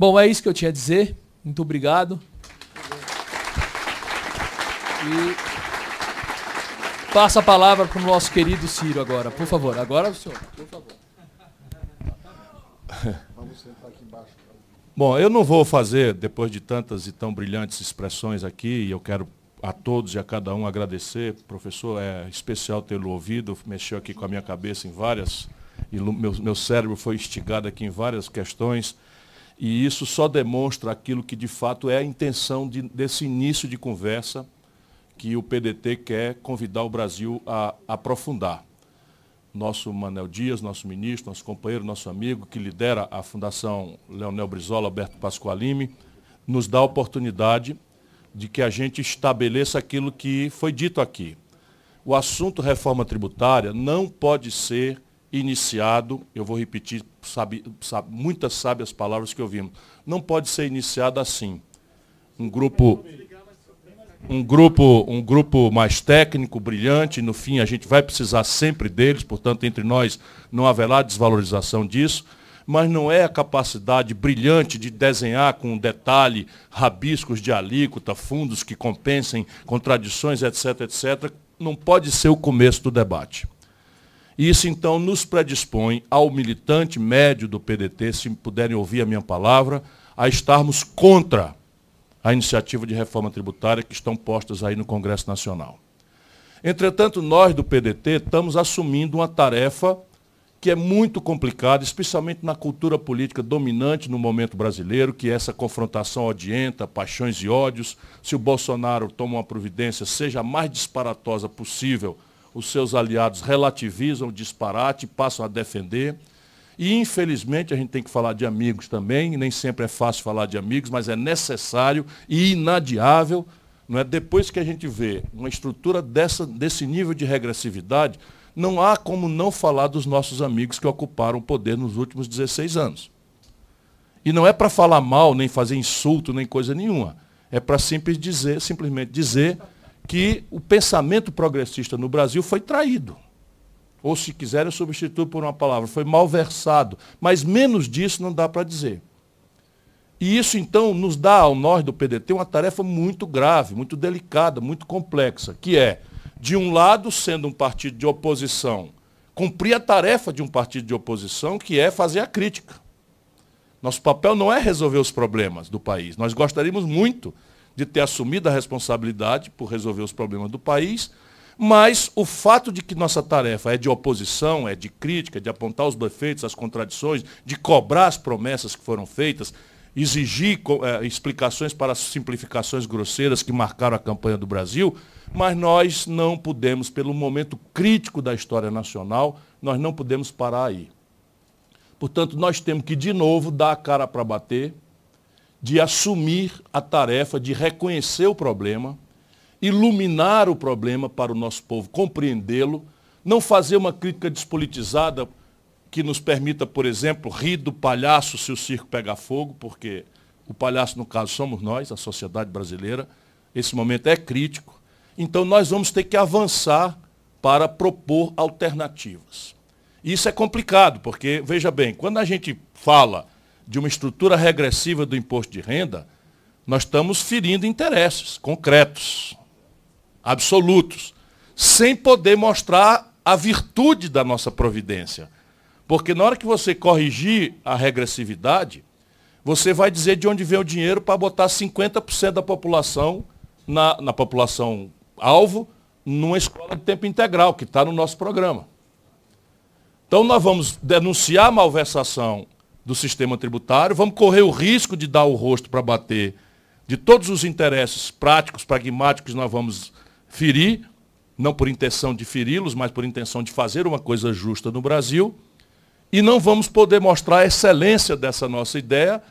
Bom, é isso que eu tinha a dizer. Muito obrigado. E passa a palavra para o nosso querido Ciro agora, por favor. Agora senhor, por favor. Bom, eu não vou fazer, depois de tantas e tão brilhantes expressões aqui, e eu quero a todos e a cada um agradecer. Professor, é especial tê-lo ouvido, mexeu aqui com a minha cabeça em várias, e meu, meu cérebro foi instigado aqui em várias questões, e isso só demonstra aquilo que de fato é a intenção de, desse início de conversa que o PDT quer convidar o Brasil a aprofundar. Nosso Manel Dias, nosso ministro, nosso companheiro, nosso amigo, que lidera a Fundação Leonel Brizola, Alberto Pasqualimi, nos dá a oportunidade de que a gente estabeleça aquilo que foi dito aqui. O assunto reforma tributária não pode ser iniciado, eu vou repetir sabe, sabe, muitas sábias palavras que ouvimos, não pode ser iniciado assim. Um grupo, um grupo, um grupo mais técnico, brilhante, no fim a gente vai precisar sempre deles, portanto, entre nós não haverá desvalorização disso mas não é a capacidade brilhante de desenhar com detalhe rabiscos de alíquota, fundos que compensem contradições, etc., etc., não pode ser o começo do debate. Isso, então, nos predispõe ao militante médio do PDT, se puderem ouvir a minha palavra, a estarmos contra a iniciativa de reforma tributária que estão postas aí no Congresso Nacional. Entretanto, nós do PDT estamos assumindo uma tarefa que é muito complicado, especialmente na cultura política dominante no momento brasileiro, que é essa confrontação odienta, paixões e ódios. Se o Bolsonaro toma uma providência, seja a mais disparatosa possível, os seus aliados relativizam o disparate, passam a defender. E, infelizmente, a gente tem que falar de amigos também, nem sempre é fácil falar de amigos, mas é necessário e inadiável. Não é? Depois que a gente vê uma estrutura dessa, desse nível de regressividade, não há como não falar dos nossos amigos que ocuparam o poder nos últimos 16 anos. E não é para falar mal, nem fazer insulto, nem coisa nenhuma. É para simples dizer, simplesmente dizer que o pensamento progressista no Brasil foi traído. Ou, se quiser, eu substituo por uma palavra, foi malversado. Mas menos disso não dá para dizer. E isso, então, nos dá ao nós do PDT uma tarefa muito grave, muito delicada, muito complexa, que é de um lado, sendo um partido de oposição, cumprir a tarefa de um partido de oposição, que é fazer a crítica. Nosso papel não é resolver os problemas do país. Nós gostaríamos muito de ter assumido a responsabilidade por resolver os problemas do país, mas o fato de que nossa tarefa é de oposição, é de crítica, de apontar os defeitos, as contradições, de cobrar as promessas que foram feitas, exigir é, explicações para as simplificações grosseiras que marcaram a campanha do Brasil, mas nós não podemos, pelo momento crítico da história nacional, nós não podemos parar aí. Portanto, nós temos que, de novo, dar a cara para bater, de assumir a tarefa de reconhecer o problema, iluminar o problema para o nosso povo compreendê-lo, não fazer uma crítica despolitizada que nos permita, por exemplo, rir do palhaço se o circo pegar fogo, porque o palhaço, no caso, somos nós, a sociedade brasileira. Esse momento é crítico. Então nós vamos ter que avançar para propor alternativas. Isso é complicado, porque, veja bem, quando a gente fala de uma estrutura regressiva do imposto de renda, nós estamos ferindo interesses concretos, absolutos, sem poder mostrar a virtude da nossa providência. Porque na hora que você corrigir a regressividade, você vai dizer de onde vem o dinheiro para botar 50% da população na, na população alvo numa escola de tempo integral, que está no nosso programa. Então nós vamos denunciar a malversação do sistema tributário, vamos correr o risco de dar o rosto para bater de todos os interesses práticos, pragmáticos nós vamos ferir, não por intenção de feri-los, mas por intenção de fazer uma coisa justa no Brasil, e não vamos poder mostrar a excelência dessa nossa ideia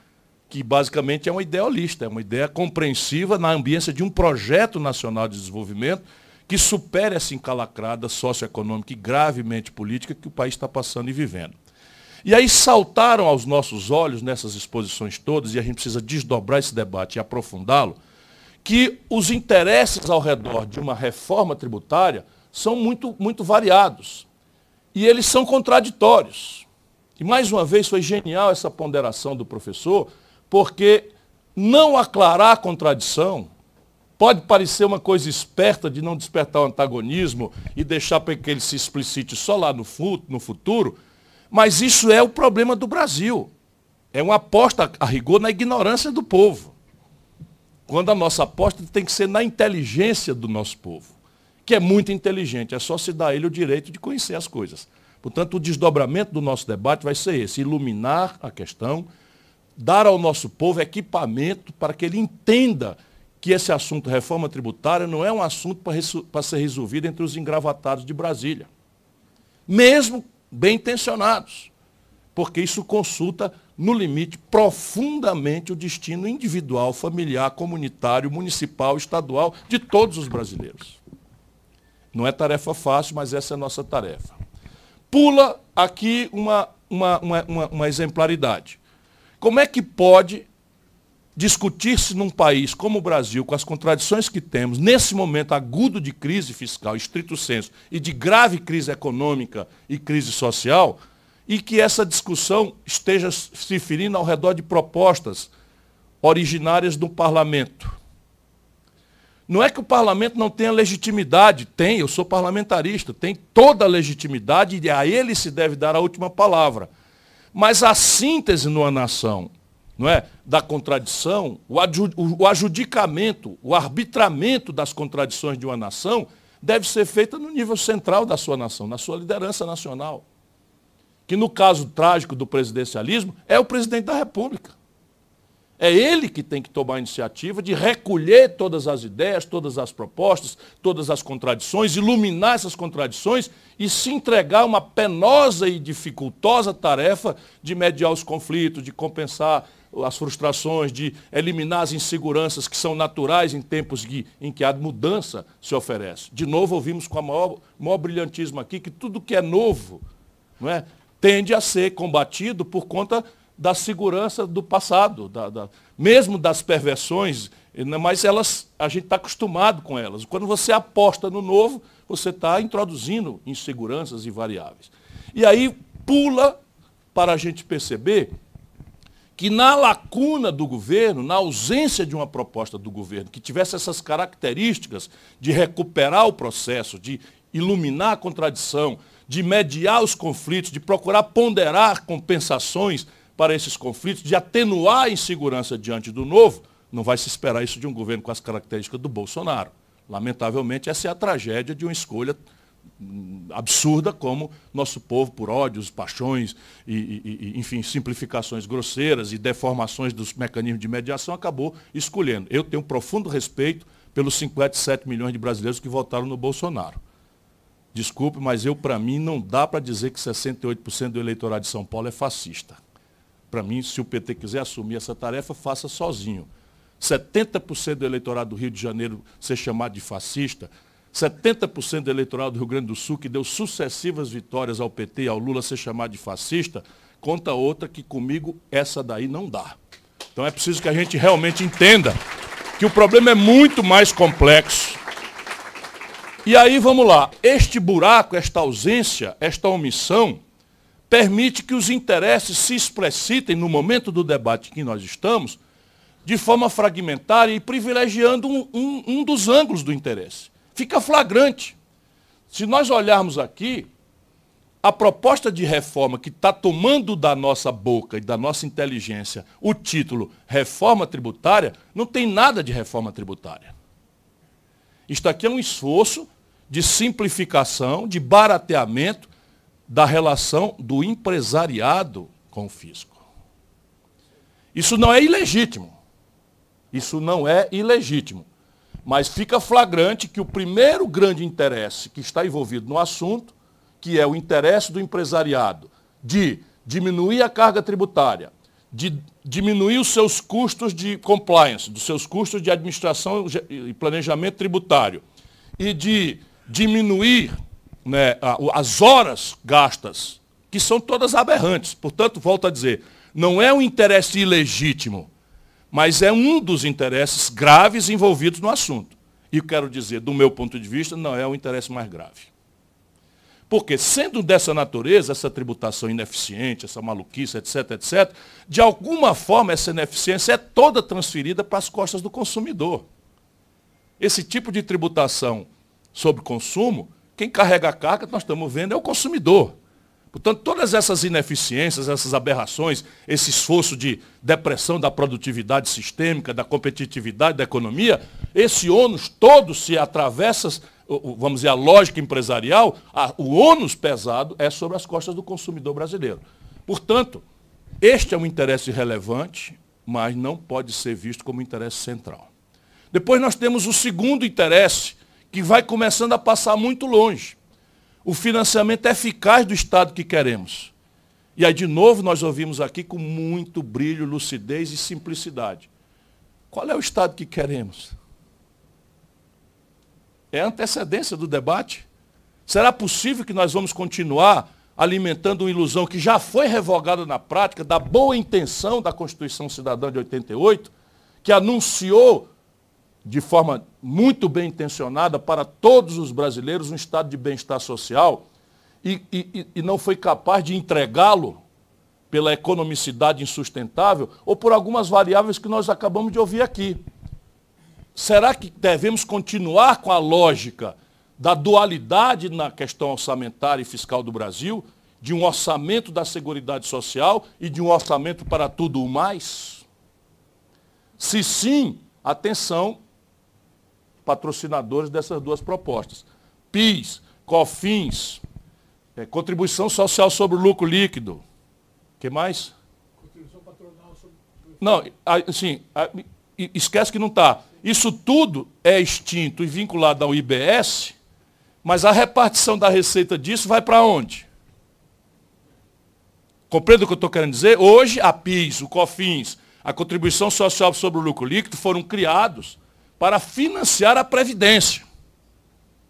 que basicamente é uma idealista, é uma ideia compreensiva na ambiência de um projeto nacional de desenvolvimento que supere essa encalacrada socioeconômica e gravemente política que o país está passando e vivendo. E aí saltaram aos nossos olhos, nessas exposições todas, e a gente precisa desdobrar esse debate e aprofundá-lo, que os interesses ao redor de uma reforma tributária são muito, muito variados. E eles são contraditórios. E mais uma vez foi genial essa ponderação do professor, porque não aclarar a contradição pode parecer uma coisa esperta de não despertar o antagonismo e deixar para que ele se explicite só lá no, futuro, mas isso é o problema do Brasil. É uma aposta a rigor na ignorância do povo. Quando a nossa aposta tem que ser na inteligência do nosso povo, que é muito inteligente, é só se dar a ele o direito de conhecer as coisas. Portanto, o desdobramento do nosso debate vai ser esse: iluminar a questão, dar ao nosso povo equipamento para que ele entenda que esse assunto reforma tributária não é um assunto para ser resolvido entre os engravatados de Brasília. Mesmo bem intencionados. Porque isso consulta, no limite, profundamente o destino individual, familiar, comunitário, municipal, estadual de todos os brasileiros. Não é tarefa fácil, mas essa é a nossa tarefa. Pula aqui uma, uma, uma, uma exemplaridade. Como é que pode discutir-se num país como o Brasil, com as contradições que temos, nesse momento agudo de crise fiscal, estrito senso, e de grave crise econômica e crise social, e que essa discussão esteja se ferindo ao redor de propostas originárias do parlamento. Não é que o parlamento não tenha legitimidade, tem, eu sou parlamentarista, tem toda a legitimidade e a ele se deve dar a última palavra. Mas a síntese numa nação, não é, da contradição, o adjudicamento, o arbitramento das contradições de uma nação deve ser feita no nível central da sua nação, na sua liderança nacional. Que no caso trágico do presidencialismo é o presidente da República. É ele que tem que tomar a iniciativa de recolher todas as ideias, todas as propostas, todas as contradições, iluminar essas contradições e se entregar a uma penosa e dificultosa tarefa de mediar os conflitos, de compensar as frustrações, de eliminar as inseguranças que são naturais em tempos de, em que a mudança se oferece. De novo, ouvimos com o maior, maior brilhantismo aqui que tudo que é novo não é, tende a ser combatido por conta da segurança do passado, da, da, mesmo das perversões, né, mas elas, a gente está acostumado com elas. Quando você aposta no novo, você está introduzindo inseguranças e variáveis. E aí pula para a gente perceber que na lacuna do governo, na ausência de uma proposta do governo que tivesse essas características de recuperar o processo, de iluminar a contradição, de mediar os conflitos, de procurar ponderar compensações para esses conflitos, de atenuar a insegurança diante do novo, não vai se esperar isso de um governo com as características do Bolsonaro. Lamentavelmente, essa é a tragédia de uma escolha absurda como nosso povo, por ódios, paixões, e, e, enfim, simplificações grosseiras e deformações dos mecanismos de mediação, acabou escolhendo. Eu tenho um profundo respeito pelos 57 milhões de brasileiros que votaram no Bolsonaro. Desculpe, mas eu, para mim, não dá para dizer que 68% do eleitorado de São Paulo é fascista. Para mim, se o PT quiser assumir essa tarefa, faça sozinho. 70% do eleitorado do Rio de Janeiro ser chamado de fascista, 70% do eleitorado do Rio Grande do Sul, que deu sucessivas vitórias ao PT e ao Lula ser chamado de fascista, conta outra que comigo essa daí não dá. Então é preciso que a gente realmente entenda que o problema é muito mais complexo. E aí vamos lá, este buraco, esta ausência, esta omissão, permite que os interesses se explicitem no momento do debate que nós estamos, de forma fragmentária e privilegiando um, um, um dos ângulos do interesse. Fica flagrante. Se nós olharmos aqui, a proposta de reforma que está tomando da nossa boca e da nossa inteligência o título reforma tributária, não tem nada de reforma tributária. Isto aqui é um esforço de simplificação, de barateamento da relação do empresariado com o fisco. Isso não é ilegítimo. Isso não é ilegítimo. Mas fica flagrante que o primeiro grande interesse que está envolvido no assunto, que é o interesse do empresariado de diminuir a carga tributária, de diminuir os seus custos de compliance, dos seus custos de administração e planejamento tributário, e de diminuir né, as horas gastas, que são todas aberrantes. Portanto, volto a dizer, não é um interesse ilegítimo, mas é um dos interesses graves envolvidos no assunto. E quero dizer, do meu ponto de vista, não é o interesse mais grave. Porque, sendo dessa natureza, essa tributação ineficiente, essa maluquice, etc., etc., de alguma forma essa ineficiência é toda transferida para as costas do consumidor. Esse tipo de tributação sobre consumo, quem carrega a carga, nós estamos vendo, é o consumidor. Portanto, todas essas ineficiências, essas aberrações, esse esforço de depressão da produtividade sistêmica, da competitividade da economia, esse ônus todo se atravessa, vamos dizer, a lógica empresarial, o ônus pesado é sobre as costas do consumidor brasileiro. Portanto, este é um interesse relevante, mas não pode ser visto como interesse central. Depois nós temos o segundo interesse, que vai começando a passar muito longe o financiamento eficaz do Estado que queremos. E aí, de novo, nós ouvimos aqui com muito brilho, lucidez e simplicidade. Qual é o Estado que queremos? É a antecedência do debate? Será possível que nós vamos continuar alimentando uma ilusão que já foi revogada na prática, da boa intenção da Constituição Cidadã de 88, que anunciou de forma muito bem intencionada para todos os brasileiros um estado de bem-estar social e, e, e não foi capaz de entregá-lo pela economicidade insustentável ou por algumas variáveis que nós acabamos de ouvir aqui. Será que devemos continuar com a lógica da dualidade na questão orçamentária e fiscal do Brasil, de um orçamento da Seguridade Social e de um orçamento para tudo o mais? Se sim, atenção, patrocinadores dessas duas propostas. PIS, COFINS, é, contribuição social sobre o lucro líquido. O que mais? Contribuição patronal sobre... Não, assim, esquece que não está. Isso tudo é extinto e vinculado ao IBS, mas a repartição da receita disso vai para onde? Compreende o que eu estou querendo dizer? Hoje, a PIS, o COFINS, a contribuição social sobre o lucro líquido foram criados para financiar a Previdência,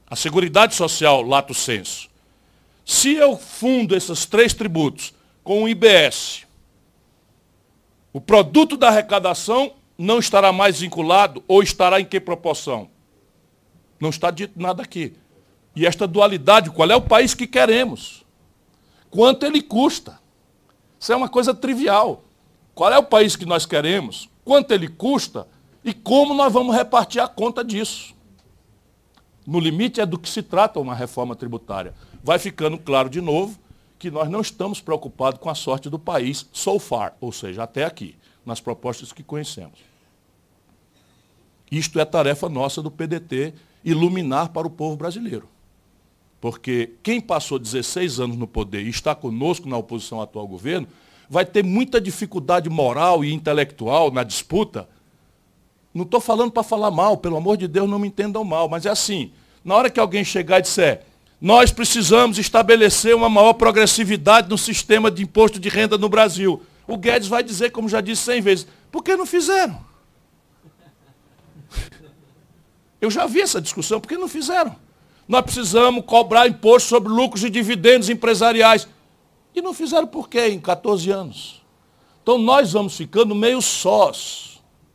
a Seguridade Social, lato senso. Se eu fundo esses três tributos com o IBS, o produto da arrecadação não estará mais vinculado ou estará em que proporção? Não está dito nada aqui. E esta dualidade, qual é o país que queremos? Quanto ele custa? Isso é uma coisa trivial. Qual é o país que nós queremos? Quanto ele custa? E como nós vamos repartir a conta disso? No limite é do que se trata uma reforma tributária. Vai ficando claro de novo que nós não estamos preocupados com a sorte do país so far, ou seja, até aqui, nas propostas que conhecemos. Isto é tarefa nossa do PDT, iluminar para o povo brasileiro. Porque quem passou 16 anos no poder e está conosco na oposição ao atual governo, vai ter muita dificuldade moral e intelectual na disputa não estou falando para falar mal, pelo amor de Deus, não me entendam mal, mas é assim, na hora que alguém chegar e disser, nós precisamos estabelecer uma maior progressividade no sistema de imposto de renda no Brasil. O Guedes vai dizer, como já disse cem vezes, por que não fizeram? Eu já vi essa discussão, por que não fizeram? Nós precisamos cobrar imposto sobre lucros e dividendos empresariais. E não fizeram por quê em 14 anos? Então nós vamos ficando meio sós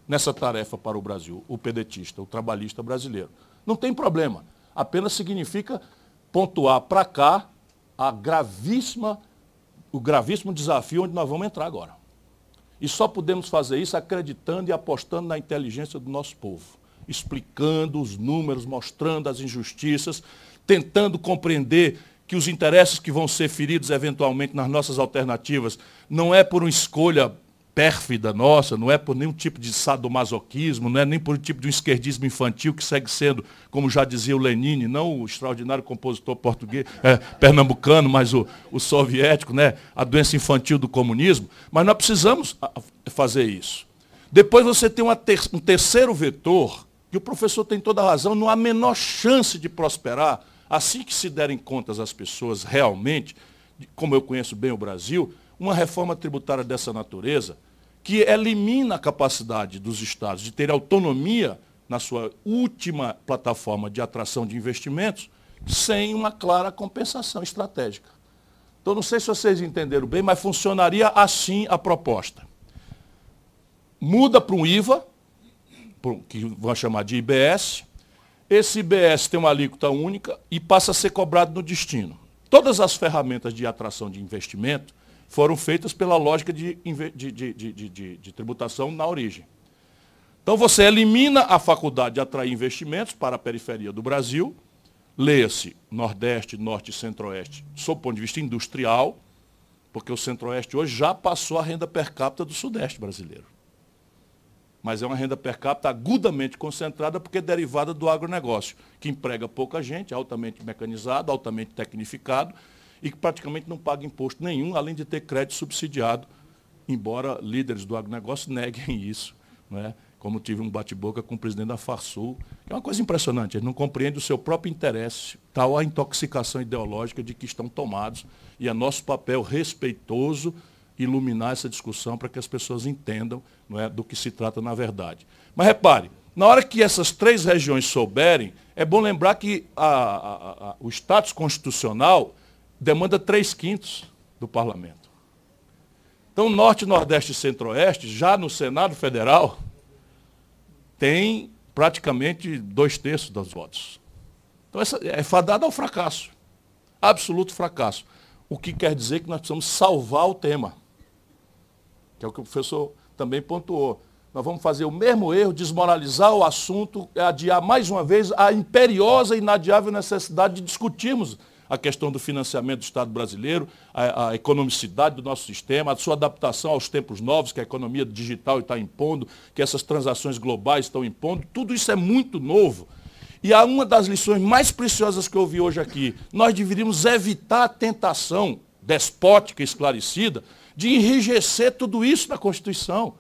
nessa tarefa para o Brasil, o pedetista, o trabalhista brasileiro. Não tem problema. Apenas significa pontuar para cá a gravíssima, o gravíssimo desafio onde nós vamos entrar agora. E só podemos fazer isso acreditando e apostando na inteligência do nosso povo, explicando os números, mostrando as injustiças, tentando compreender que os interesses que vão ser feridos eventualmente nas nossas alternativas não é por uma escolha pérfida nossa, não é por nenhum tipo de sadomasoquismo, não é nem por um tipo de um esquerdismo infantil que segue sendo, como já dizia o Lenine, não o extraordinário compositor português, é, pernambucano, mas o, o soviético, né? a doença infantil do comunismo, mas nós precisamos fazer isso. Depois você tem ter, um terceiro vetor, que o professor tem toda a razão, não há a menor chance de prosperar, assim que se derem contas as pessoas realmente, como eu conheço bem o Brasil, uma reforma tributária dessa natureza, que elimina a capacidade dos estados de ter autonomia na sua última plataforma de atração de investimentos, sem uma clara compensação estratégica. Então, não sei se vocês entenderam bem, mas funcionaria assim a proposta. Muda para um IVA, que vão chamar de IBS. Esse IBS tem uma alíquota única e passa a ser cobrado no destino. todas as ferramentas de atração de investimento foram feitas pela lógica de, de, de, de, tributação na origem. Então você elimina a faculdade de atrair investimentos para a periferia do Brasil, leia-se Nordeste, Norte e Centro-Oeste, sob o ponto de vista industrial, porque o Centro-Oeste hoje já passou a renda per capita do Sudeste brasileiro. Mas é uma renda per capita agudamente concentrada porque é derivada do agronegócio, que emprega pouca gente, altamente mecanizado, altamente tecnificado e que praticamente não paga imposto nenhum, além de ter crédito subsidiado, embora líderes do agronegócio neguem isso. Não é? como tive um bate-boca com o presidente da Farsul, que é uma coisa impressionante, ele não compreende o seu próprio interesse, tal a intoxicação ideológica de que estão tomados, e é nosso papel respeitoso iluminar essa discussão para que as pessoas entendam não é, do que se trata na verdade. Mas repare, na hora que essas três regiões souberem, é bom lembrar que a, a, a, o status constitucional demanda três quintos do parlamento. Então, Norte, Nordeste e Centro-Oeste, já no Senado Federal, tem praticamente dois terços dos votos. Então essa é fadada ao fracasso. Absoluto fracasso. O que quer dizer que nós precisamos salvar o tema. Que é o que o professor também pontuou. Nós vamos fazer o mesmo erro, desmoralizar o assunto, adiar mais uma vez a imperiosa e inadiável necessidade de discutirmos a questão do financiamento do Estado brasileiro, a, a, economicidade do nosso sistema, a sua adaptação aos tempos novos que a economia digital está impondo, que essas transações globais estão impondo, tudo isso é muito novo. E há uma das lições mais preciosas que eu ouvi hoje aqui. Nós deveríamos evitar a tentação despótica e esclarecida de enrijecer tudo isso na Constituição.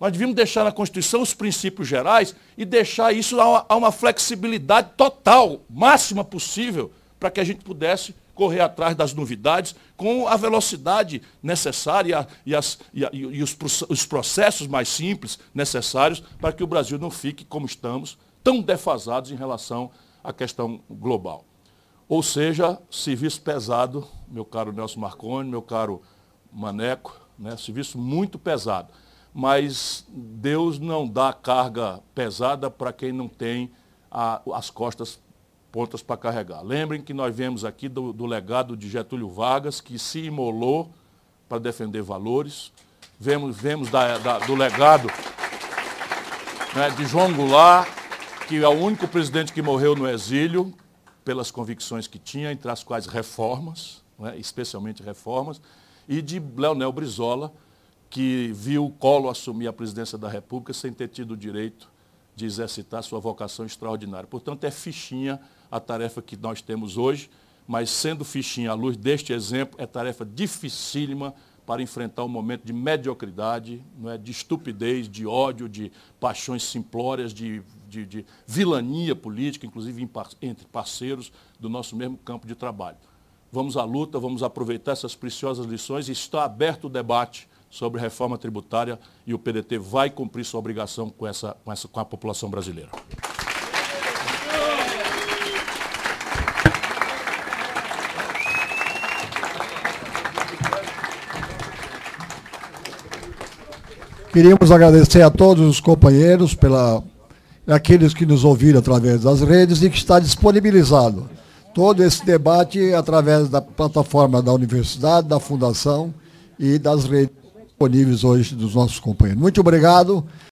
Nós devíamos deixar na Constituição os princípios gerais e deixar isso a uma, a uma flexibilidade total, máxima possível, para que a gente pudesse correr atrás das novidades com a velocidade necessária e, as, e, a, e os, os processos mais simples necessários para que o Brasil não fique como estamos, tão defasados em relação à questão global. Ou seja, serviço pesado, meu caro Nelson Marconi, meu caro Maneco, né, serviço muito pesado. Mas Deus não dá carga pesada para quem não tem a, as costas pontas para carregar. Lembrem que nós vemos aqui do, do legado de Getúlio Vargas, que se imolou para defender valores. Vemos, vemos da, da, do legado né, de João Goulart, que é o único presidente que morreu no exílio, pelas convicções que tinha, entre as quais reformas, né, especialmente reformas, e de Leonel Brizola, que viu o Collor assumir a presidência da República sem ter tido o direito de exercitar sua vocação extraordinária. Portanto, é fichinha a tarefa que nós temos hoje, mas sendo fichinha à luz deste exemplo, é tarefa dificílima para enfrentar um momento de mediocridade, não é, de estupidez, de ódio, de paixões simplórias, de, de, de vilania política, inclusive entre parceiros do nosso mesmo campo de trabalho. Vamos à luta, vamos aproveitar essas preciosas lições e está aberto o debate sobre reforma tributária e o PDT vai cumprir sua obrigação com, essa, com, essa, com a população brasileira. Queríamos agradecer a todos os companheiros, pela, aqueles que nos ouviram através das redes e que está disponibilizado todo esse debate através da plataforma da universidade, da fundação e das redes disponíveis hoje dos nossos companheiros. Muito obrigado.